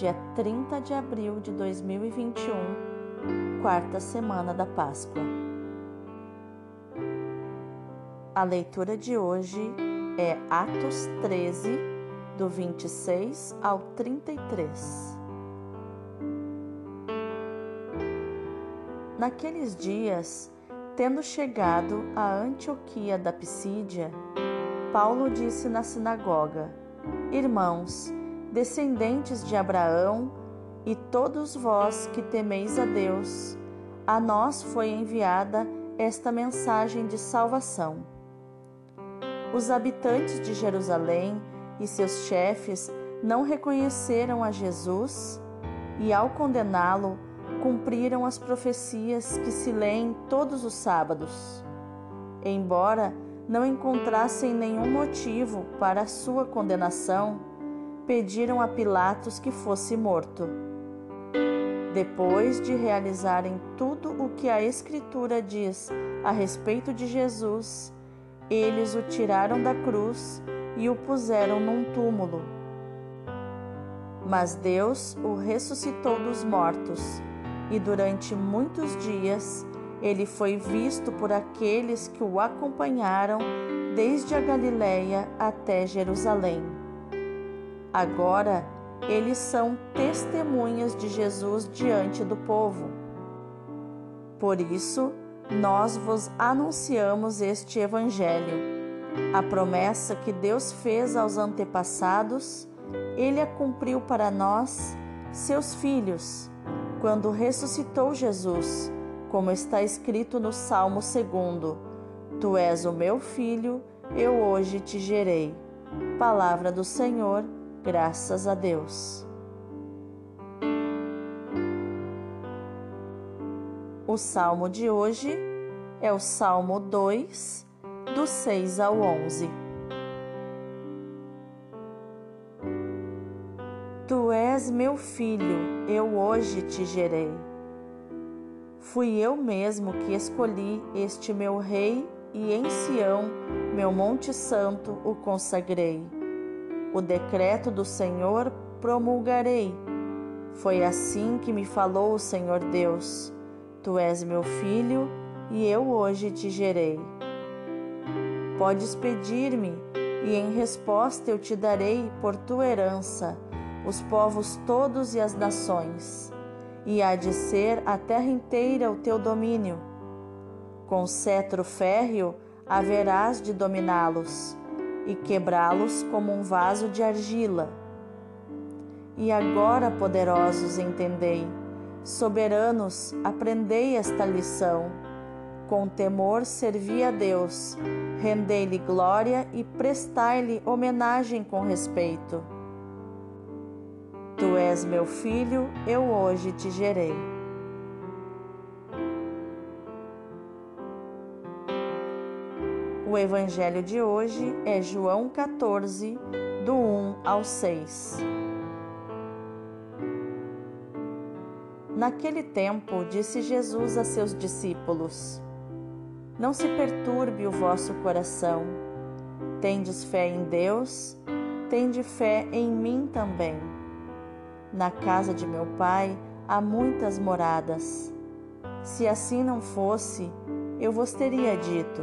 dia 30 de abril de 2021, quarta semana da Páscoa. A leitura de hoje é Atos 13, do 26 ao 33. Naqueles dias, tendo chegado a Antioquia da Pisídia, Paulo disse na sinagoga: Irmãos, descendentes de Abraão, e todos vós que temeis a Deus, a nós foi enviada esta mensagem de salvação. Os habitantes de Jerusalém e seus chefes não reconheceram a Jesus e, ao condená-lo, cumpriram as profecias que se leem todos os sábados. Embora não encontrassem nenhum motivo para a sua condenação, pediram a Pilatos que fosse morto. Depois de realizarem tudo o que a Escritura diz a respeito de Jesus, eles o tiraram da cruz e o puseram num túmulo. Mas Deus o ressuscitou dos mortos, e durante muitos dias ele foi visto por aqueles que o acompanharam desde a Galiléia até Jerusalém. Agora eles são testemunhas de Jesus diante do povo. Por isso, nós vos anunciamos este Evangelho. A promessa que Deus fez aos antepassados, ele a cumpriu para nós, seus filhos, quando ressuscitou Jesus como está escrito no Salmo 2: Tu és o meu filho, eu hoje te gerei. Palavra do Senhor, graças a Deus. O salmo de hoje é o Salmo 2, do 6 ao 11. Tu és meu filho, eu hoje te gerei. Fui eu mesmo que escolhi este meu rei e em Sião, meu monte santo, o consagrei. O decreto do Senhor promulgarei. Foi assim que me falou o Senhor Deus: Tu és meu filho e eu hoje te gerei. Podes pedir-me, e em resposta eu te darei por tua herança os povos todos e as nações e há de ser a terra inteira o teu domínio. Com cetro férreo haverás de dominá-los e quebrá-los como um vaso de argila. E agora, poderosos, entendei, soberanos, aprendei esta lição. Com temor servi a Deus, rendei-lhe glória e prestai-lhe homenagem com respeito Tu és meu filho, eu hoje te gerei. O evangelho de hoje é João 14, do 1 ao 6. Naquele tempo, disse Jesus a seus discípulos: Não se perturbe o vosso coração. Tendes fé em Deus, tende fé em mim também. Na casa de meu pai há muitas moradas. Se assim não fosse, eu vos teria dito: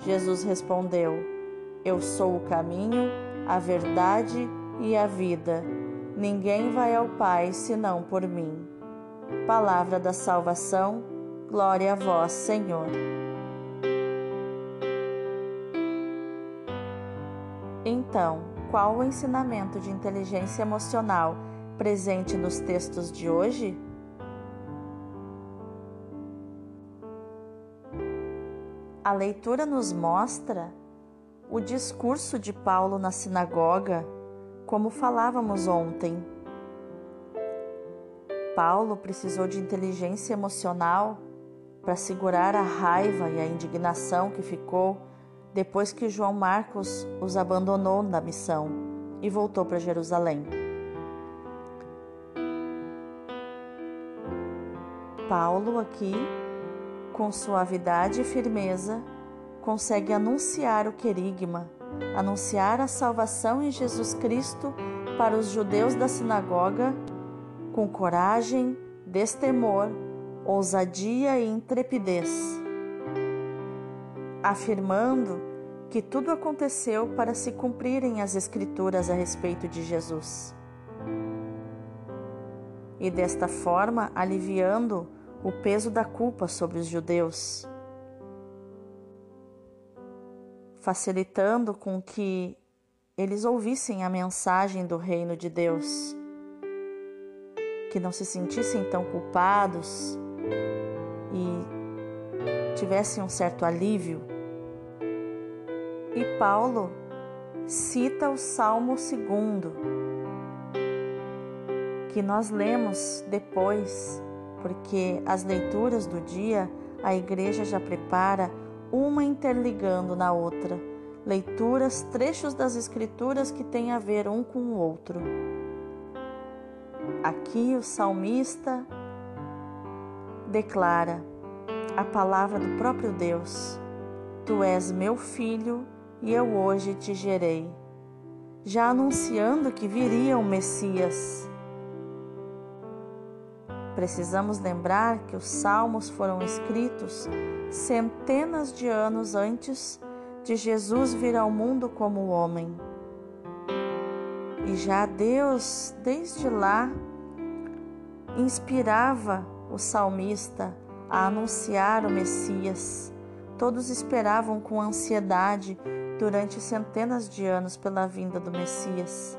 Jesus respondeu: Eu sou o caminho, a verdade e a vida. Ninguém vai ao Pai senão por mim. Palavra da salvação, glória a vós, Senhor. Então, qual o ensinamento de inteligência emocional presente nos textos de hoje? A leitura nos mostra o discurso de Paulo na sinagoga, como falávamos ontem. Paulo precisou de inteligência emocional para segurar a raiva e a indignação que ficou depois que João Marcos os abandonou na missão e voltou para Jerusalém. Paulo, aqui, com suavidade e firmeza, consegue anunciar o querigma, anunciar a salvação em Jesus Cristo para os judeus da sinagoga com coragem, destemor, ousadia e intrepidez, afirmando que tudo aconteceu para se cumprirem as Escrituras a respeito de Jesus. E desta forma aliviando o peso da culpa sobre os judeus facilitando com que eles ouvissem a mensagem do reino de Deus, que não se sentissem tão culpados e tivessem um certo alívio. E Paulo cita o Salmo 2, que nós lemos depois, porque as leituras do dia a igreja já prepara uma interligando na outra, leituras, trechos das Escrituras que têm a ver um com o outro. Aqui o salmista declara a palavra do próprio Deus: Tu és meu filho e eu hoje te gerei, já anunciando que viria o Messias. Precisamos lembrar que os salmos foram escritos centenas de anos antes de Jesus vir ao mundo como homem. E já Deus, desde lá, inspirava o salmista a anunciar o Messias. Todos esperavam com ansiedade durante centenas de anos pela vinda do Messias.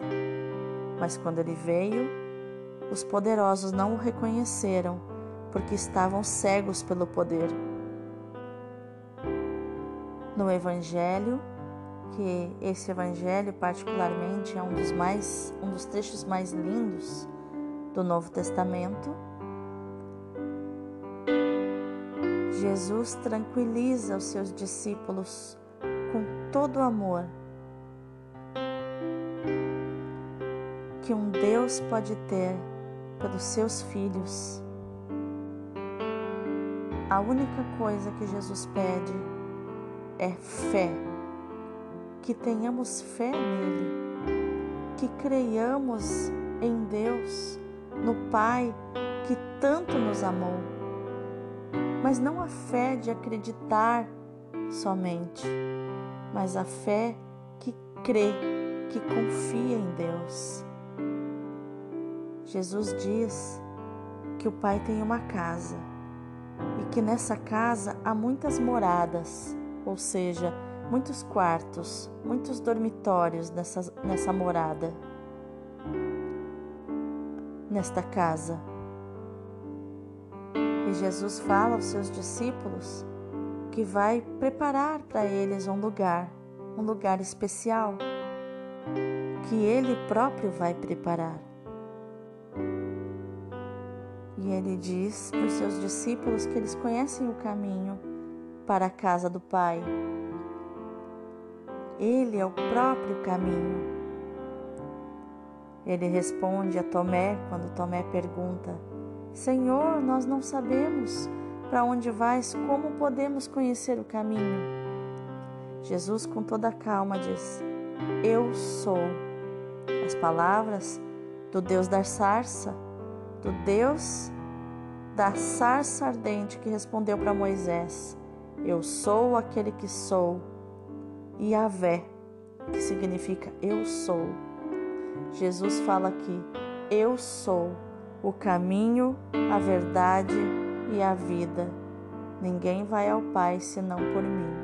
Mas quando ele veio, os poderosos não o reconheceram, porque estavam cegos pelo poder no Evangelho, que esse Evangelho particularmente é um dos mais, um dos trechos mais lindos do Novo Testamento. Jesus tranquiliza os seus discípulos com todo o amor que um Deus pode ter pelos seus filhos. A única coisa que Jesus pede é fé. Que tenhamos fé nele, que creiamos em Deus, no Pai que tanto nos amou. Mas não a fé de acreditar somente, mas a fé que crê, que confia em Deus. Jesus diz que o Pai tem uma casa e que nessa casa há muitas moradas ou seja, muitos quartos, muitos dormitórios nessa, nessa morada, nesta casa. E Jesus fala aos seus discípulos que vai preparar para eles um lugar, um lugar especial, que Ele próprio vai preparar. E ele diz para os seus discípulos que eles conhecem o caminho para a casa do Pai. Ele é o próprio caminho. Ele responde a Tomé quando Tomé pergunta: Senhor, nós não sabemos para onde vais, como podemos conhecer o caminho? Jesus, com toda calma, diz: Eu sou. As palavras do Deus da sarça, do Deus da sarça ardente que respondeu para Moisés: eu sou aquele que sou. E Yahvé, que significa eu sou. Jesus fala aqui: Eu sou o caminho, a verdade e a vida. Ninguém vai ao Pai senão por mim.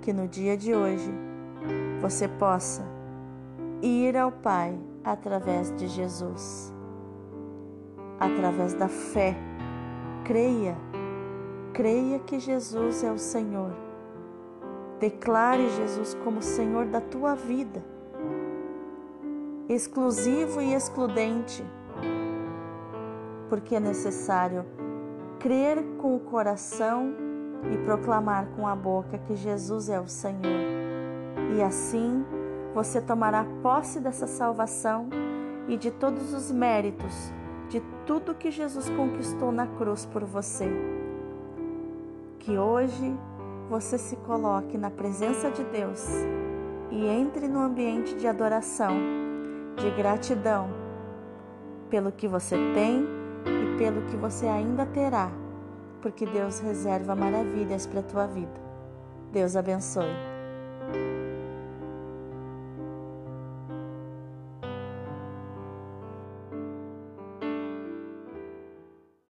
Que no dia de hoje você possa ir ao Pai através de Jesus, através da fé. Creia, creia que Jesus é o Senhor. Declare Jesus como Senhor da tua vida, exclusivo e excludente porque é necessário crer com o coração e proclamar com a boca que Jesus é o Senhor. E assim você tomará posse dessa salvação e de todos os méritos tudo que Jesus conquistou na cruz por você. Que hoje você se coloque na presença de Deus e entre no ambiente de adoração, de gratidão pelo que você tem e pelo que você ainda terá, porque Deus reserva maravilhas para a tua vida. Deus abençoe.